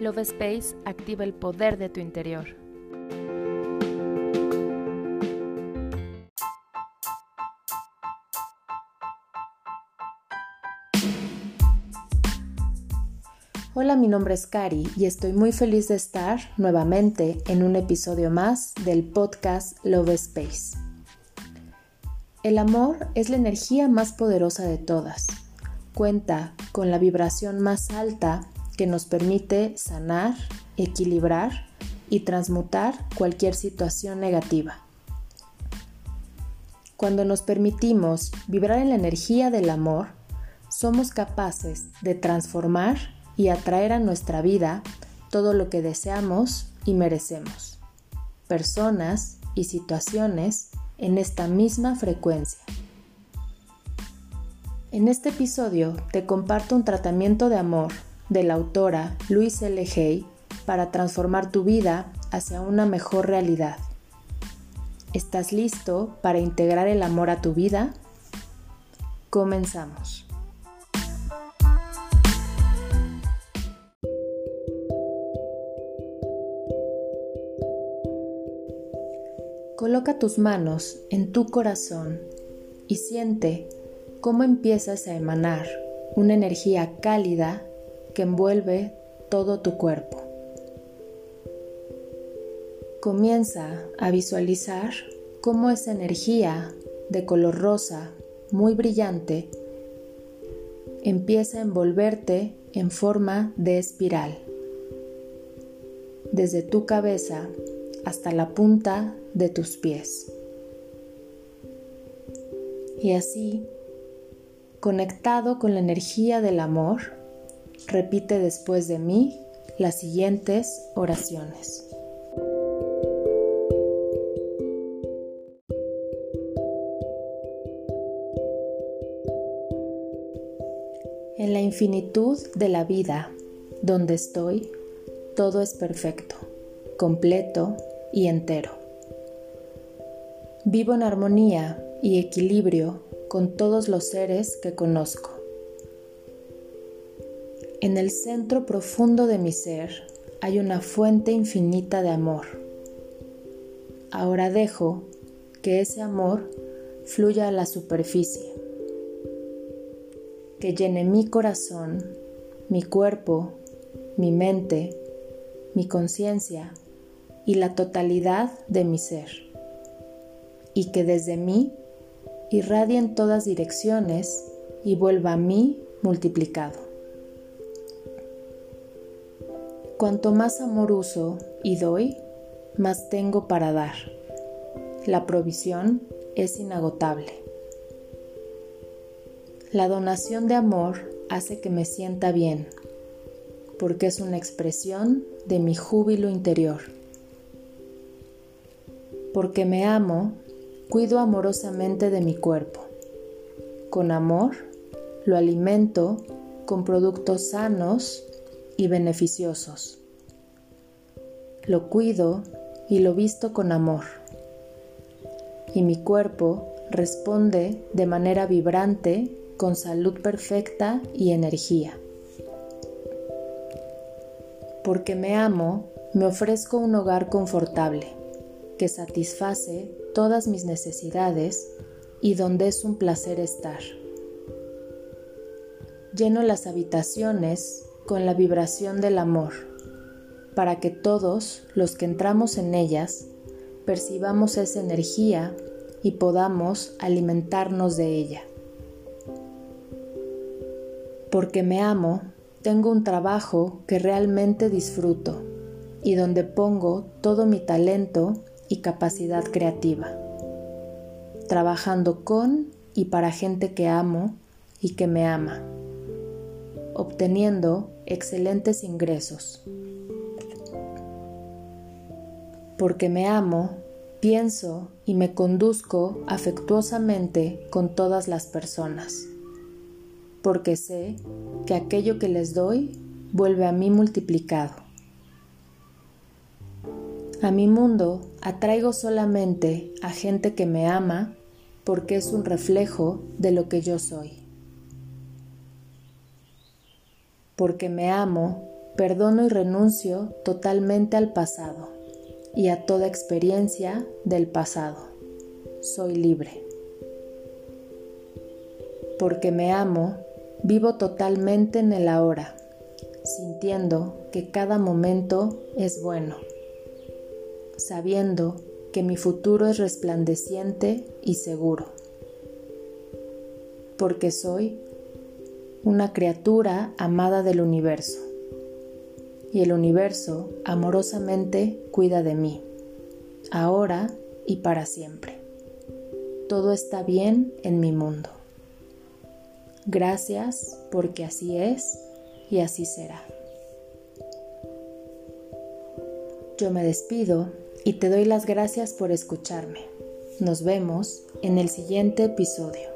Love Space activa el poder de tu interior. Hola, mi nombre es Cari y estoy muy feliz de estar nuevamente en un episodio más del podcast Love Space. El amor es la energía más poderosa de todas. Cuenta con la vibración más alta que nos permite sanar, equilibrar y transmutar cualquier situación negativa. Cuando nos permitimos vibrar en la energía del amor, somos capaces de transformar y atraer a nuestra vida todo lo que deseamos y merecemos. Personas y situaciones en esta misma frecuencia. En este episodio te comparto un tratamiento de amor de la autora Louise L. Hay para transformar tu vida hacia una mejor realidad. ¿Estás listo para integrar el amor a tu vida? Comenzamos. Coloca tus manos en tu corazón y siente cómo empiezas a emanar una energía cálida que envuelve todo tu cuerpo. Comienza a visualizar cómo esa energía de color rosa muy brillante empieza a envolverte en forma de espiral. Desde tu cabeza hasta la punta de tus pies. Y así, conectado con la energía del amor, Repite después de mí las siguientes oraciones. En la infinitud de la vida, donde estoy, todo es perfecto, completo y entero. Vivo en armonía y equilibrio con todos los seres que conozco. En el centro profundo de mi ser hay una fuente infinita de amor. Ahora dejo que ese amor fluya a la superficie, que llene mi corazón, mi cuerpo, mi mente, mi conciencia y la totalidad de mi ser, y que desde mí irradie en todas direcciones y vuelva a mí multiplicado. Cuanto más amor uso y doy, más tengo para dar. La provisión es inagotable. La donación de amor hace que me sienta bien, porque es una expresión de mi júbilo interior. Porque me amo, cuido amorosamente de mi cuerpo. Con amor, lo alimento con productos sanos y beneficiosos. Lo cuido y lo visto con amor. Y mi cuerpo responde de manera vibrante con salud perfecta y energía. Porque me amo, me ofrezco un hogar confortable que satisface todas mis necesidades y donde es un placer estar. Lleno las habitaciones con la vibración del amor, para que todos los que entramos en ellas percibamos esa energía y podamos alimentarnos de ella. Porque me amo, tengo un trabajo que realmente disfruto y donde pongo todo mi talento y capacidad creativa, trabajando con y para gente que amo y que me ama obteniendo excelentes ingresos. Porque me amo, pienso y me conduzco afectuosamente con todas las personas. Porque sé que aquello que les doy vuelve a mí multiplicado. A mi mundo atraigo solamente a gente que me ama porque es un reflejo de lo que yo soy. Porque me amo, perdono y renuncio totalmente al pasado y a toda experiencia del pasado. Soy libre. Porque me amo, vivo totalmente en el ahora, sintiendo que cada momento es bueno, sabiendo que mi futuro es resplandeciente y seguro. Porque soy una criatura amada del universo y el universo amorosamente cuida de mí, ahora y para siempre. Todo está bien en mi mundo. Gracias porque así es y así será. Yo me despido y te doy las gracias por escucharme. Nos vemos en el siguiente episodio.